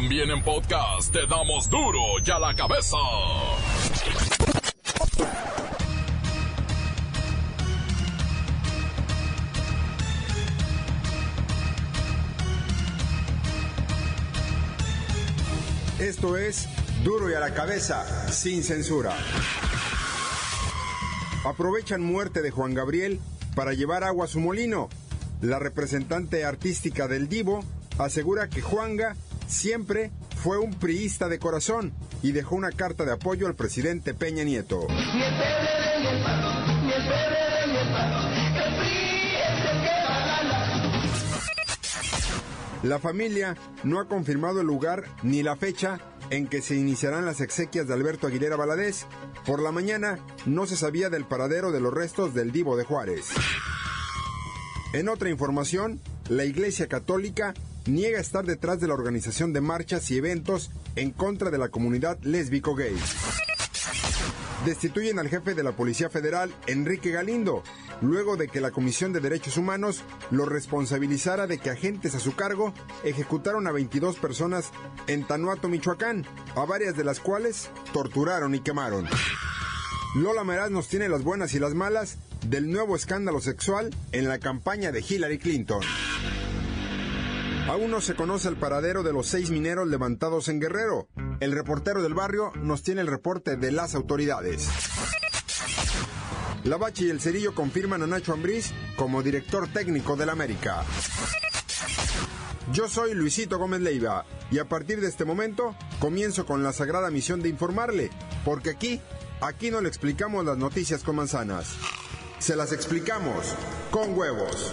También en podcast te damos duro y a la cabeza. Esto es Duro y a la cabeza, sin censura. Aprovechan muerte de Juan Gabriel para llevar agua a su molino. La representante artística del Divo asegura que Juanga siempre fue un priista de corazón y dejó una carta de apoyo al presidente Peña Nieto. La familia no ha confirmado el lugar ni la fecha en que se iniciarán las exequias de Alberto Aguilera Valadez. Por la mañana no se sabía del paradero de los restos del divo de Juárez. En otra información, la Iglesia Católica niega estar detrás de la organización de marchas y eventos en contra de la comunidad lésbico-gay. Destituyen al jefe de la Policía Federal, Enrique Galindo, luego de que la Comisión de Derechos Humanos lo responsabilizara de que agentes a su cargo ejecutaron a 22 personas en Tanuato, Michoacán, a varias de las cuales torturaron y quemaron. Lola Meraz nos tiene las buenas y las malas del nuevo escándalo sexual en la campaña de Hillary Clinton. Aún no se conoce el paradero de los seis mineros levantados en Guerrero. El reportero del barrio nos tiene el reporte de las autoridades. La Bachi y el Cerillo confirman a Nacho Ambriz como director técnico del América. Yo soy Luisito Gómez Leiva y a partir de este momento comienzo con la sagrada misión de informarle, porque aquí, aquí no le explicamos las noticias con manzanas. Se las explicamos con huevos.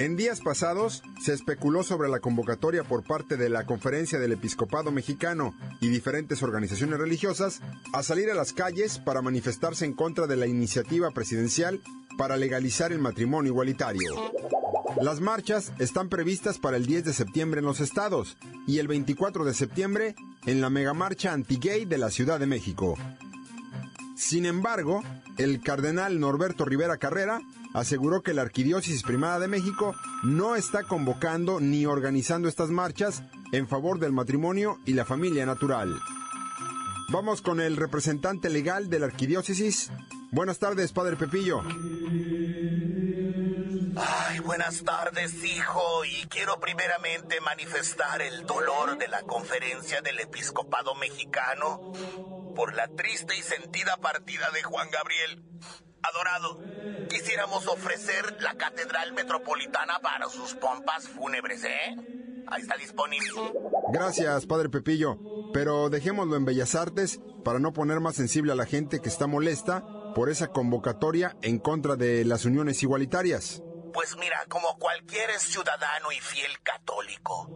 En días pasados se especuló sobre la convocatoria por parte de la Conferencia del Episcopado Mexicano y diferentes organizaciones religiosas a salir a las calles para manifestarse en contra de la iniciativa presidencial para legalizar el matrimonio igualitario. Las marchas están previstas para el 10 de septiembre en los estados y el 24 de septiembre en la megamarcha anti-gay de la Ciudad de México. Sin embargo, el cardenal Norberto Rivera Carrera aseguró que la Arquidiócesis Primada de México no está convocando ni organizando estas marchas en favor del matrimonio y la familia natural. Vamos con el representante legal de la Arquidiócesis. Buenas tardes, Padre Pepillo. Ay, buenas tardes, hijo, y quiero primeramente manifestar el dolor de la conferencia del episcopado mexicano por la triste y sentida partida de Juan Gabriel. Adorado, quisiéramos ofrecer la Catedral Metropolitana para sus pompas fúnebres, ¿eh? Ahí está disponible. Gracias, Padre Pepillo, pero dejémoslo en Bellas Artes para no poner más sensible a la gente que está molesta por esa convocatoria en contra de las uniones igualitarias. Pues mira, como cualquier ciudadano y fiel católico,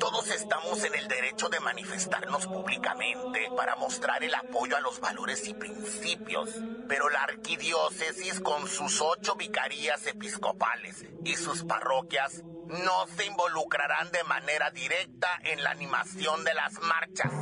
todos estamos en el derecho de manifestarnos públicamente para mostrar el apoyo a los valores y principios. Pero la arquidiócesis con sus ocho vicarías episcopales y sus parroquias no se involucrarán de manera directa en la animación de las marchas.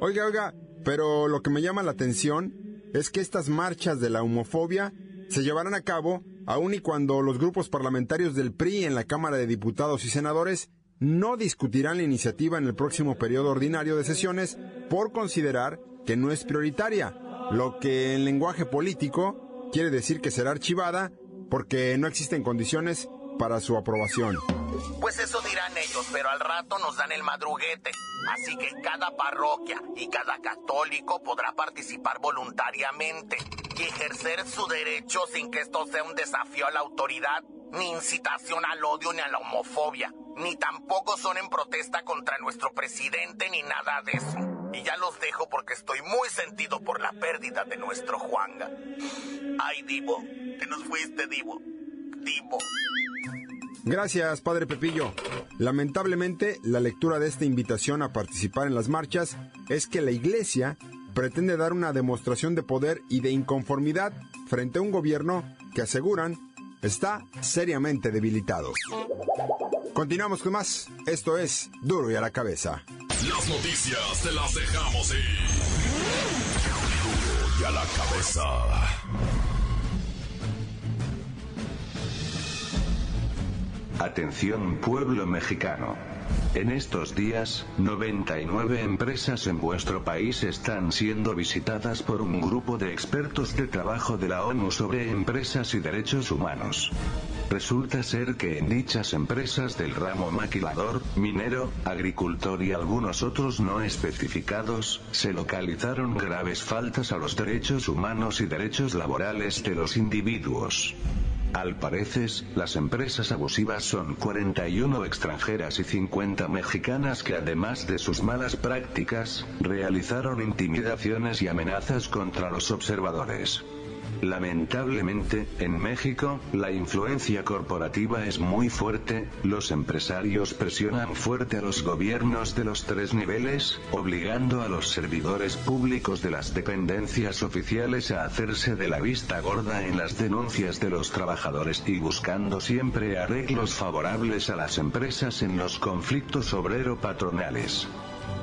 Oiga, oiga, pero lo que me llama la atención es que estas marchas de la homofobia se llevarán a cabo aun y cuando los grupos parlamentarios del PRI en la Cámara de Diputados y Senadores no discutirán la iniciativa en el próximo periodo ordinario de sesiones por considerar que no es prioritaria, lo que en lenguaje político quiere decir que será archivada porque no existen condiciones para su aprobación. Pues eso dirán ellos, pero al rato nos dan el madruguete. Así que cada parroquia y cada católico podrá participar voluntariamente y ejercer su derecho sin que esto sea un desafío a la autoridad, ni incitación al odio ni a la homofobia, ni tampoco son en protesta contra nuestro presidente ni nada de eso. Y ya los dejo porque estoy muy sentido por la pérdida de nuestro Juanga. Ay, Divo, te nos fuiste, Divo. Divo. Gracias, Padre Pepillo. Lamentablemente, la lectura de esta invitación a participar en las marchas es que la Iglesia pretende dar una demostración de poder y de inconformidad frente a un gobierno que aseguran está seriamente debilitado. Continuamos con más. Esto es Duro y a la cabeza. Las noticias te las dejamos ir. Duro y a la cabeza. Atención pueblo mexicano. En estos días, 99 empresas en vuestro país están siendo visitadas por un grupo de expertos de trabajo de la ONU sobre empresas y derechos humanos. Resulta ser que en dichas empresas del ramo maquilador, minero, agricultor y algunos otros no especificados, se localizaron graves faltas a los derechos humanos y derechos laborales de los individuos. Al parecer, las empresas abusivas son 41 extranjeras y 50 mexicanas que además de sus malas prácticas, realizaron intimidaciones y amenazas contra los observadores. Lamentablemente, en México, la influencia corporativa es muy fuerte, los empresarios presionan fuerte a los gobiernos de los tres niveles, obligando a los servidores públicos de las dependencias oficiales a hacerse de la vista gorda en las denuncias de los trabajadores y buscando siempre arreglos favorables a las empresas en los conflictos obrero-patronales.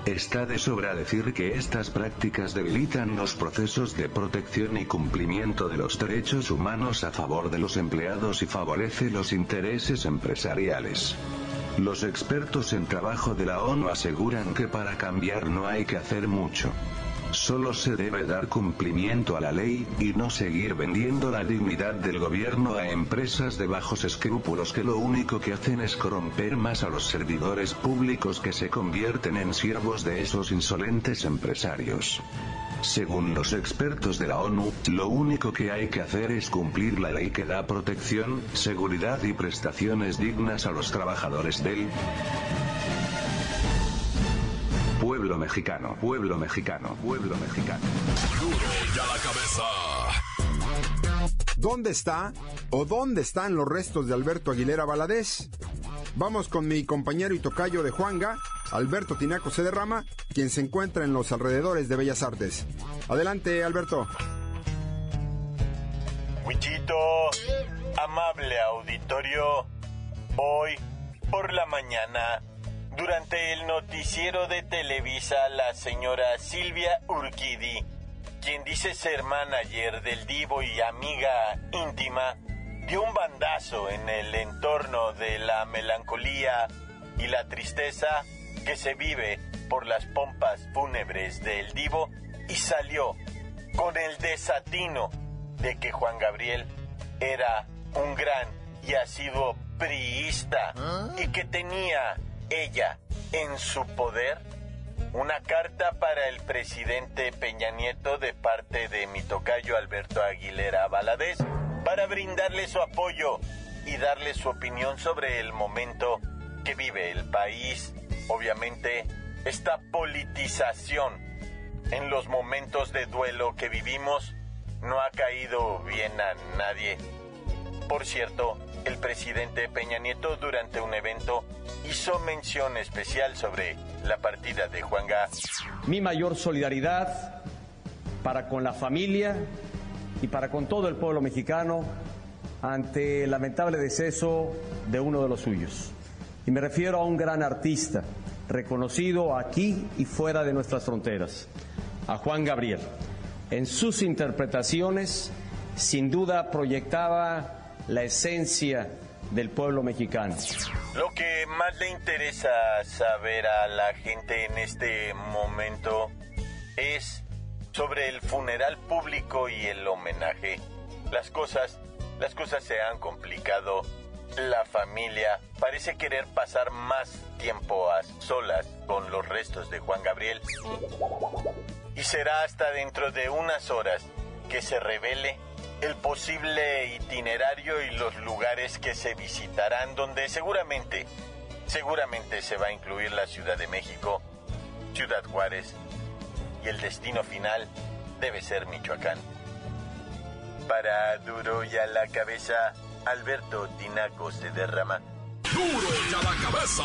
Está de sobra decir que estas prácticas debilitan los procesos de protección y cumplimiento de los derechos humanos a favor de los empleados y favorece los intereses empresariales. Los expertos en trabajo de la ONU aseguran que para cambiar no hay que hacer mucho. Solo se debe dar cumplimiento a la ley, y no seguir vendiendo la dignidad del gobierno a empresas de bajos escrúpulos que lo único que hacen es corromper más a los servidores públicos que se convierten en siervos de esos insolentes empresarios. Según los expertos de la ONU, lo único que hay que hacer es cumplir la ley que da protección, seguridad y prestaciones dignas a los trabajadores del mexicano, pueblo mexicano, pueblo mexicano. Duro ya la cabeza. ¿Dónde está o dónde están los restos de Alberto Aguilera Valadez? Vamos con mi compañero y tocayo de Juanga, Alberto Tinaco Cederrama, quien se encuentra en los alrededores de Bellas Artes. Adelante, Alberto. Wichito, amable auditorio, hoy por la mañana durante el noticiero de Televisa, la señora Silvia Urquidi, quien dice ser manager del Divo y amiga íntima, dio un bandazo en el entorno de la melancolía y la tristeza que se vive por las pompas fúnebres del Divo y salió con el desatino de que Juan Gabriel era un gran y asiduo priista y que tenía ella en su poder una carta para el presidente Peña Nieto de parte de mi tocayo Alberto Aguilera Valadez para brindarle su apoyo y darle su opinión sobre el momento que vive el país. Obviamente, esta politización en los momentos de duelo que vivimos no ha caído bien a nadie. Por cierto, el presidente Peña Nieto durante un evento hizo mención especial sobre la partida de Juan Gas. Mi mayor solidaridad para con la familia y para con todo el pueblo mexicano ante el lamentable deceso de uno de los suyos. Y me refiero a un gran artista, reconocido aquí y fuera de nuestras fronteras, a Juan Gabriel. En sus interpretaciones, sin duda proyectaba la esencia del pueblo mexicano. Lo que más le interesa saber a la gente en este momento es sobre el funeral público y el homenaje. Las cosas, las cosas se han complicado. La familia parece querer pasar más tiempo a solas con los restos de Juan Gabriel. Y será hasta dentro de unas horas que se revele el posible itinerario y los lugares que se visitarán, donde seguramente, seguramente se va a incluir la Ciudad de México, Ciudad Juárez y el destino final debe ser Michoacán. Para Duro y a la cabeza, Alberto Tinaco se derrama. Duro y a la cabeza.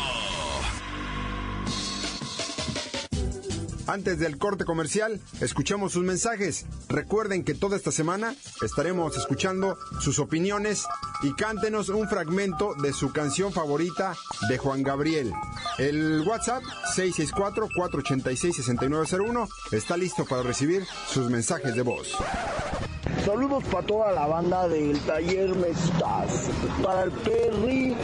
Antes del corte comercial, escuchamos sus mensajes. Recuerden que toda esta semana estaremos escuchando sus opiniones y cántenos un fragmento de su canción favorita de Juan Gabriel. El WhatsApp 664-486-6901 está listo para recibir sus mensajes de voz. Saludos para toda la banda del taller Mestas, para el Perry,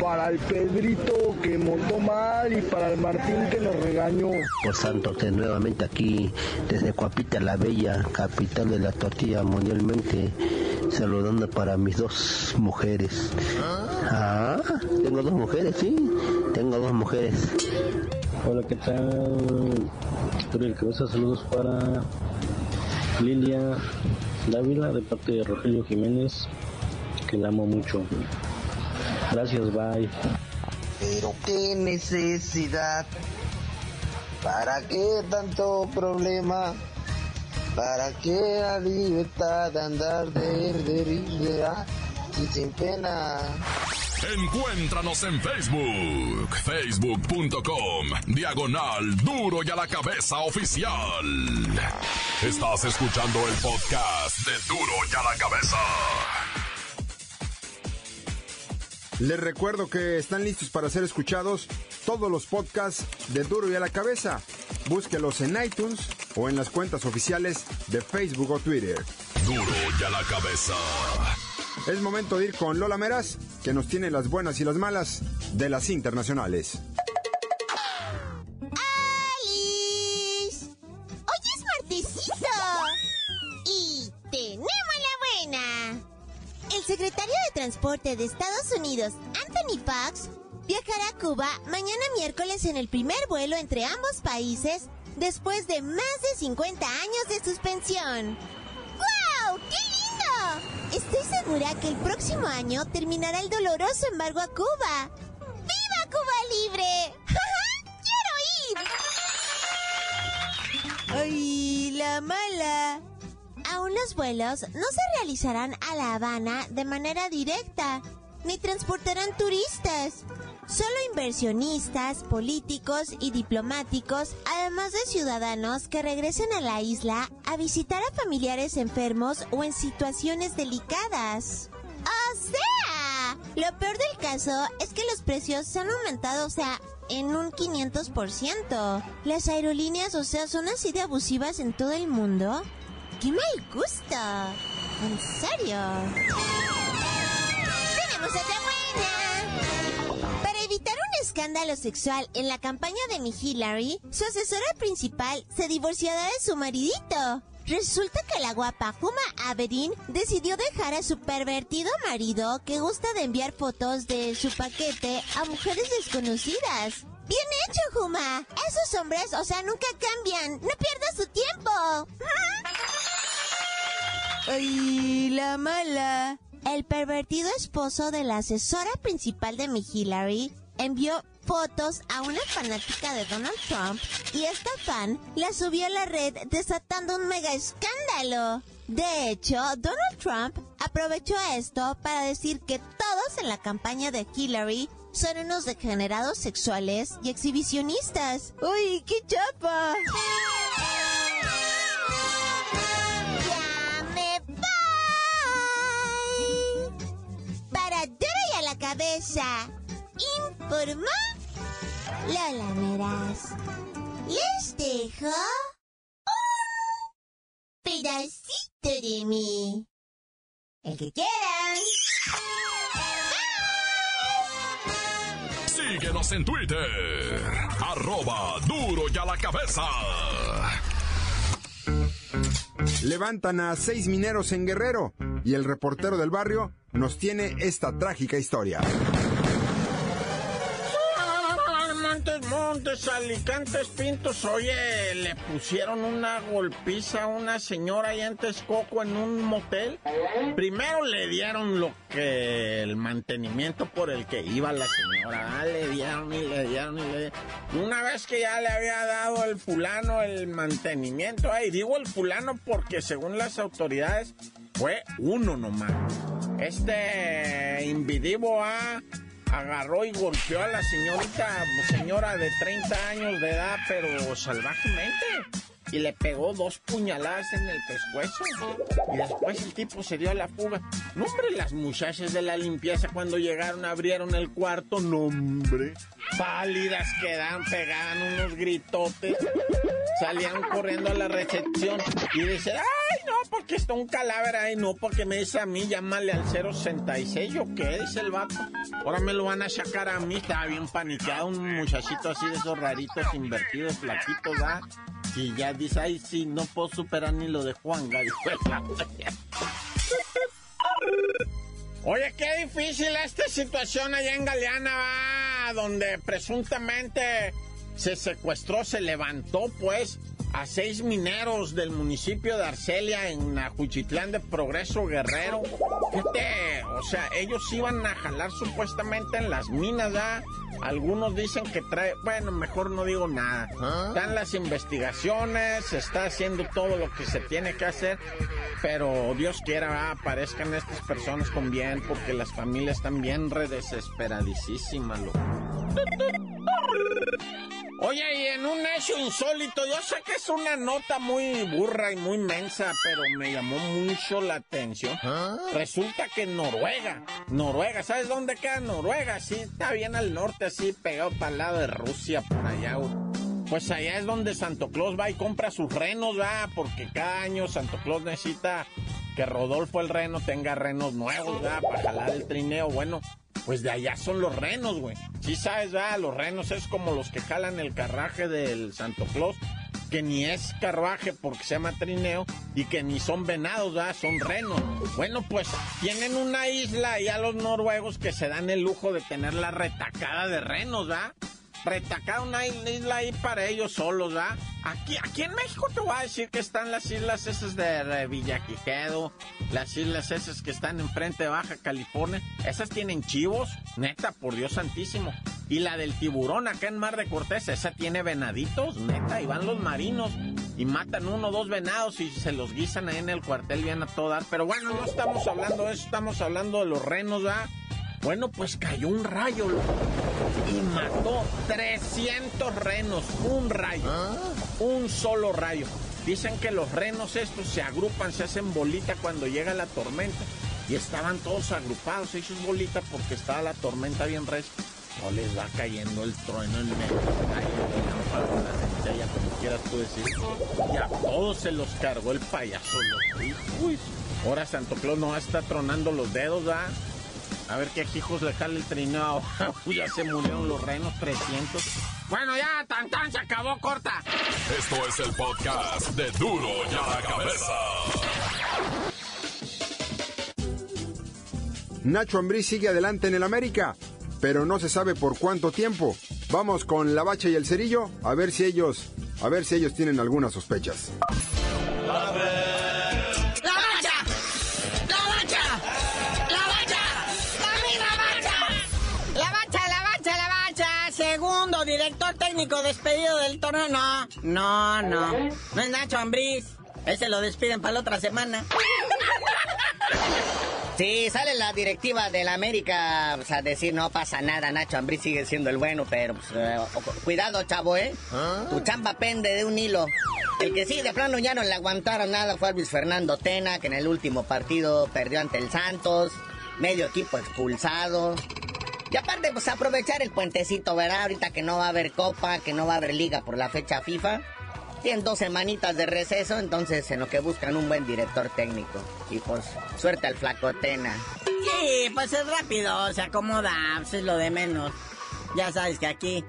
para el Pedrito que montó mal y para el Martín que nos regañó. Por santo, que nuevamente aquí desde Cuapita la Bella, capital de la tortilla mundialmente, saludando para mis dos mujeres. Ah, tengo dos mujeres, sí, tengo dos mujeres. Hola, ¿qué tal? el Cabeza, saludos para Lilia Dávila de parte de Rogelio Jiménez, que la amo mucho. Gracias, bye. Pero qué necesidad, ¿para qué tanto problema? ¿Para qué la libertad de andar de, de, y sin pena? Encuéntranos en Facebook, facebook.com, diagonal duro y a la cabeza oficial. Estás escuchando el podcast de duro y a la cabeza. Les recuerdo que están listos para ser escuchados todos los podcasts de duro y a la cabeza. Búsquelos en iTunes o en las cuentas oficiales de Facebook o Twitter. Duro y a la cabeza. Es momento de ir con Lola Meras, que nos tiene las buenas y las malas de las internacionales. ¡Alice! ¡Hoy es martesito! Y tenemos la buena. El secretario de Transporte de Estados Unidos, Anthony Fox, viajará a Cuba mañana miércoles en el primer vuelo entre ambos países después de más de 50 años de suspensión. ¡Wow! ¡Qué! Estoy segura que el próximo año terminará el doloroso embargo a Cuba. ¡Viva Cuba libre! ¡Quiero ir! ¡Ay, la mala! Aún los vuelos no se realizarán a La Habana de manera directa, ni transportarán turistas. Solo inversionistas, políticos y diplomáticos, además de ciudadanos que regresen a la isla a visitar a familiares enfermos o en situaciones delicadas. O sea, lo peor del caso es que los precios se han aumentado, o sea, en un 500%. Las aerolíneas, o sea, son así de abusivas en todo el mundo. ¡Qué mal gusto! ¿En serio? ¡Tenemos otra escándalo sexual en la campaña de mi Hillary, su asesora principal se divorciará de su maridito. Resulta que la guapa Huma Abedin decidió dejar a su pervertido marido que gusta de enviar fotos de su paquete a mujeres desconocidas. Bien hecho, Huma. Esos hombres, o sea, nunca cambian. No pierdas su tiempo. Ay, la mala. El pervertido esposo de la asesora principal de mi Hillary envió fotos a una fanática de Donald Trump y esta fan la subió a la red desatando un mega escándalo. De hecho, Donald Trump aprovechó esto para decir que todos en la campaña de Hillary son unos degenerados sexuales y exhibicionistas. ¡Uy, qué chapa! ¡Ya me voy! Para y a la cabeza, informó Lola Meras. Les dejo un pedacito de mí. El que quieran. Síguenos en Twitter. Arroba duro y a la cabeza. Levantan a seis mineros en Guerrero y el reportero del barrio nos tiene esta trágica historia. Montes, Montes, Alicantes, Pintos. Oye, le pusieron una golpiza a una señora allá en Texcoco en un motel. Primero le dieron lo que el mantenimiento por el que iba la señora. Ah, le dieron y le dieron y le dieron. Una vez que ya le había dado el fulano el mantenimiento, ahí digo el fulano porque según las autoridades fue uno nomás. Este individuo ha agarró y golpeó a la señorita, señora de 30 años de edad, pero salvajemente. Y le pegó dos puñaladas en el pescuezo. Y después el tipo se dio a la fuga. No, hombre, las muchachas de la limpieza cuando llegaron abrieron el cuarto. No, hombre. Pálidas quedaban, pegaban unos gritotes. Salían corriendo a la recepción. Y dice, ay, porque está un cadáver ahí. No, porque me dice a mí, llámale al 066. ¿Yo qué? Dice el vato. Ahora me lo van a sacar a mí. Estaba bien paniqueado. Un muchachito así de esos raritos, invertidos, flaquitos, ¿ah? Y ya dice, ay, sí, no puedo superar ni lo de Juan Oye, qué difícil esta situación allá en Galeana, ¿va? donde presuntamente se secuestró, se levantó, pues, a seis mineros del municipio de Arcelia en Ajuchitlán de Progreso Guerrero. Fíjate, o sea, ellos iban a jalar supuestamente en las minas, ¿ya? Algunos dicen que trae, bueno, mejor no digo nada. Están las investigaciones, se está haciendo todo lo que se tiene que hacer, pero Dios quiera, aparezcan estas personas con bien, porque las familias están bien redesesperadísimas, loco. Oye, y en un hecho insólito, yo sé que es una nota muy burra y muy mensa, pero me llamó mucho la atención. Resulta que Noruega, Noruega, ¿sabes dónde queda Noruega? Sí, está bien al norte, así pegado para el lado de Rusia, por allá. Pues allá es donde Santo Claus va y compra sus renos, va, porque cada año Santo Claus necesita que Rodolfo el reno tenga renos nuevos, va, para jalar el trineo. Bueno, pues de allá son los renos, güey. Sí sabes, va, los renos es como los que jalan el carraje del Santo Claus, que ni es carruaje porque se llama trineo y que ni son venados, va, son renos. Bueno, pues tienen una isla a los noruegos que se dan el lujo de tener la retacada de renos, va retacar una isla ahí para ellos solos, ¿ah? Aquí, aquí en México te voy a decir que están las islas esas de Villaquijedo, las islas esas que están enfrente de Baja California. Esas tienen chivos, neta, por Dios santísimo. Y la del tiburón acá en Mar de Cortés, esa tiene venaditos, neta, y van los marinos y matan uno o dos venados y se los guisan ahí en el cuartel bien a todo Pero bueno, no estamos hablando de eso, estamos hablando de los renos, ¿ah? Bueno, pues cayó un rayo y mató 300 renos. Un rayo. ¿Ah? Un solo rayo. Dicen que los renos estos se agrupan, se hacen bolita cuando llega la tormenta. Y estaban todos agrupados, hechos bolita porque estaba la tormenta bien res. No les va cayendo el trueno en medio. la centella, como quieras tú decir. Y a todos se los cargó el payaso. Uy, ahora Santo Claus no está tronando los dedos, ¿ah? A ver qué hijos le jale el trineo. ya se murieron los renos 300. Bueno, ya, tan tan, se acabó, corta. Esto es el podcast de Duro ya la cabeza. Nacho Ambrí sigue adelante en el América, pero no se sabe por cuánto tiempo. Vamos con la bacha y el cerillo a ver si ellos, a ver si ellos tienen algunas sospechas. director técnico despedido del torneo. No, no, no. No es Nacho Ambriz. Ese lo despiden para la otra semana. Sí, sale la directiva del América pues, a decir no pasa nada, Nacho Ambriz sigue siendo el bueno, pero pues, eh, cuidado, chavo, ¿eh? ¿Ah? Tu chamba pende de un hilo. El que sí, de plano ya no le aguantaron nada fue Luis Fernando Tena, que en el último partido perdió ante el Santos, medio equipo expulsado. Y aparte, pues aprovechar el puentecito, ¿verdad? Ahorita que no va a haber copa, que no va a haber liga por la fecha FIFA. Tienen dos semanitas de receso, entonces en lo que buscan un buen director técnico. Y pues, suerte al flacotena. Sí, pues es rápido, se acomoda, pues es lo de menos. Ya sabes que aquí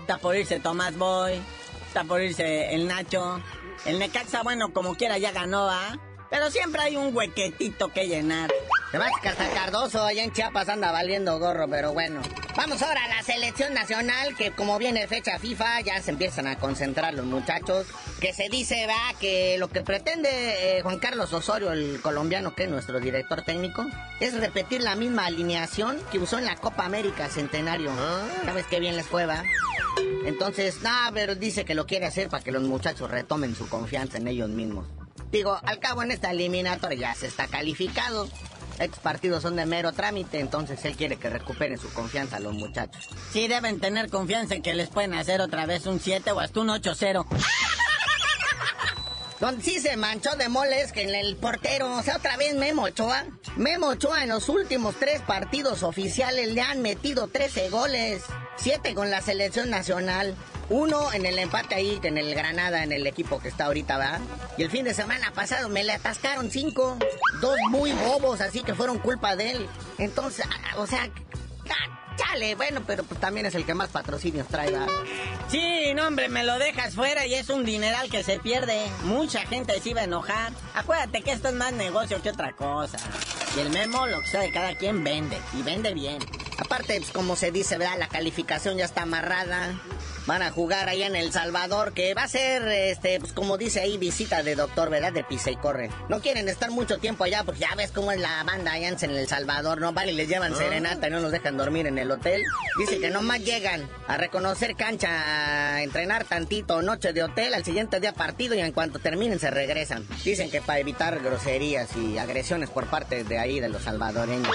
está por irse Tomás Boy, está por irse el Nacho. El Necaxa, bueno, como quiera ya ganó, ¿ah? Pero siempre hay un huequetito que llenar. Se va que hasta Cardoso allá en Chiapas anda valiendo gorro, pero bueno. Vamos ahora a la selección nacional, que como viene fecha FIFA, ya se empiezan a concentrar los muchachos. Que se dice, va, que lo que pretende eh, Juan Carlos Osorio, el colombiano que es nuestro director técnico, es repetir la misma alineación que usó en la Copa América Centenario. Ah. ¿Sabes qué bien les fue, va? Entonces, nada, pero dice que lo quiere hacer para que los muchachos retomen su confianza en ellos mismos. Digo, al cabo en esta eliminatoria ya se está calificado. Estos partidos son de mero trámite, entonces él quiere que recuperen su confianza a los muchachos. Sí, deben tener confianza en que les pueden hacer otra vez un 7 o hasta un 8-0. Donde sí se manchó de moles que en el portero, o sea, otra vez Memo Ochoa. Memo Ochoa en los últimos tres partidos oficiales le han metido 13 goles, 7 con la selección nacional. Uno en el empate ahí, en el Granada, en el equipo que está ahorita, ¿verdad? Y el fin de semana pasado me le atascaron cinco. Dos muy bobos, así que fueron culpa de él. Entonces, o sea, ah, chale, bueno, pero pues también es el que más patrocinios trae, ¿verdad? Sí, no, hombre, me lo dejas fuera y es un dineral que se pierde. Mucha gente se iba a enojar. Acuérdate que esto es más negocio que otra cosa. Y el memo, lo que sea de cada quien, vende. Y vende bien. Aparte, pues como se dice, ¿verdad? La calificación ya está amarrada. Van a jugar allá en El Salvador, que va a ser, este, pues como dice ahí, visita de doctor, ¿verdad? De pisa y corre. No quieren estar mucho tiempo allá, porque ya ves cómo es la banda allá en El Salvador, ¿no? Vale, les llevan serenata y no los dejan dormir en el hotel. Dice que nomás llegan a reconocer cancha, a entrenar tantito, noche de hotel, al siguiente día partido y en cuanto terminen se regresan. Dicen que para evitar groserías y agresiones por parte de ahí, de los salvadoreños.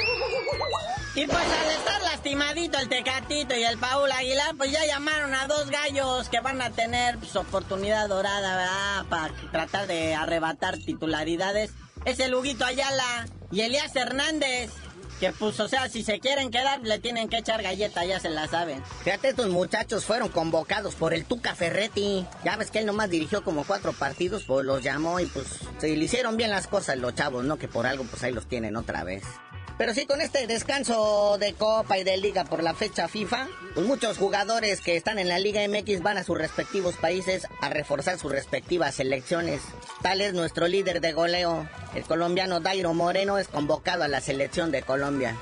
Y pues al estar lastimadito el Tecatito y el Paul Aguilar, pues ya llamaron a dos gallos que van a tener pues, oportunidad dorada, ¿verdad? Para tratar de arrebatar titularidades. Es el Huguito Ayala y Elías Hernández. Que pues, o sea, si se quieren quedar, le tienen que echar galleta, ya se la saben. Fíjate, estos muchachos fueron convocados por el Tuca Ferretti. Ya ves que él nomás dirigió como cuatro partidos, pues los llamó y pues se le hicieron bien las cosas los chavos, ¿no? Que por algo pues ahí los tienen otra vez. Pero sí, con este descanso de Copa y de Liga por la fecha FIFA, pues muchos jugadores que están en la Liga MX van a sus respectivos países a reforzar sus respectivas selecciones. Tal es nuestro líder de goleo, el colombiano Dairo Moreno, es convocado a la selección de Colombia,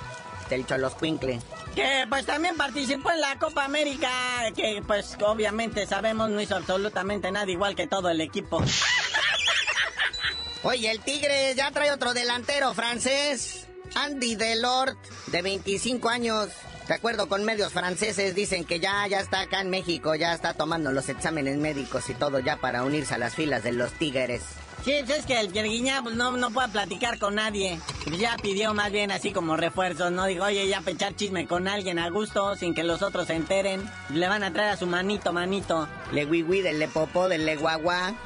del Cholos Quincle. Que pues también participó en la Copa América, que pues obviamente sabemos no hizo absolutamente nada igual que todo el equipo. Oye, el Tigre ya trae otro delantero francés. Andy Delort, de 25 años. De acuerdo con medios franceses, dicen que ya, ya está acá en México, ya está tomando los exámenes médicos y todo ya para unirse a las filas de los Tigres. Sí, es que el Pierguiñá pues, no, no puede platicar con nadie. Pues ya pidió más bien así como refuerzos, ¿no? Dijo, oye, ya pechar chisme con alguien a gusto, sin que los otros se enteren. Le van a traer a su manito, manito. Le wiwi del le popó, del le guagua.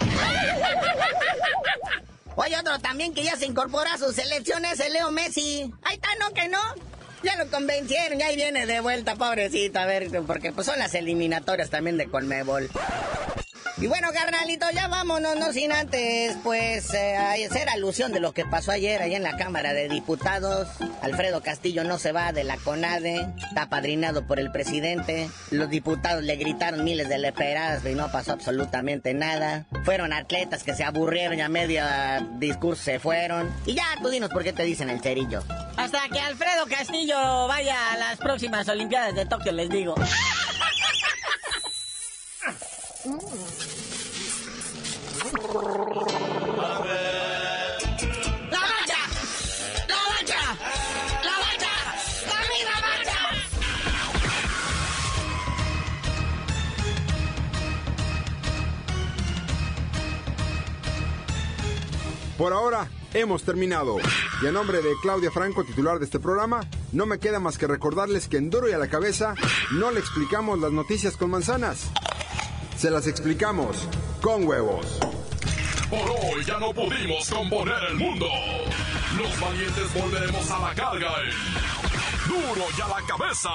Oye, otro también que ya se incorpora a su selección es el Leo Messi. Ahí está, ¿no? Que no. Ya lo convencieron, ya ahí viene de vuelta, pobrecito, a ver, porque pues son las eliminatorias también de Colmebol. Y bueno, carnalito, ya vámonos, no sin antes, pues, eh, hacer alusión de lo que pasó ayer allá en la Cámara de Diputados. Alfredo Castillo no se va de la CONADE, está padrinado por el presidente. Los diputados le gritaron miles de leperadas y no pasó absolutamente nada. Fueron atletas que se aburrieron y a media discurso se fueron. Y ya, tú dinos por qué te dicen el cerillo. Hasta que Alfredo Castillo vaya a las próximas Olimpiadas de Tokio, les digo. ¡La bacha! ¡La bacha! ¡La bacha! ¡La misma bacha! Por ahora hemos terminado. Y a nombre de Claudia Franco, titular de este programa, no me queda más que recordarles que en Duro y a la cabeza no le explicamos las noticias con manzanas. Se las explicamos con huevos. Por hoy ya no pudimos componer el mundo. Los valientes volveremos a la carga en Duro y a la cabeza.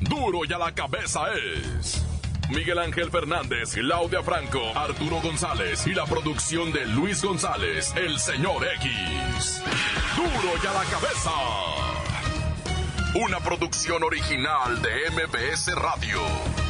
Duro y a la cabeza es Miguel Ángel Fernández, Claudia Franco, Arturo González y la producción de Luis González, el señor X. Duro y a la cabeza. Una producción original de MBS Radio.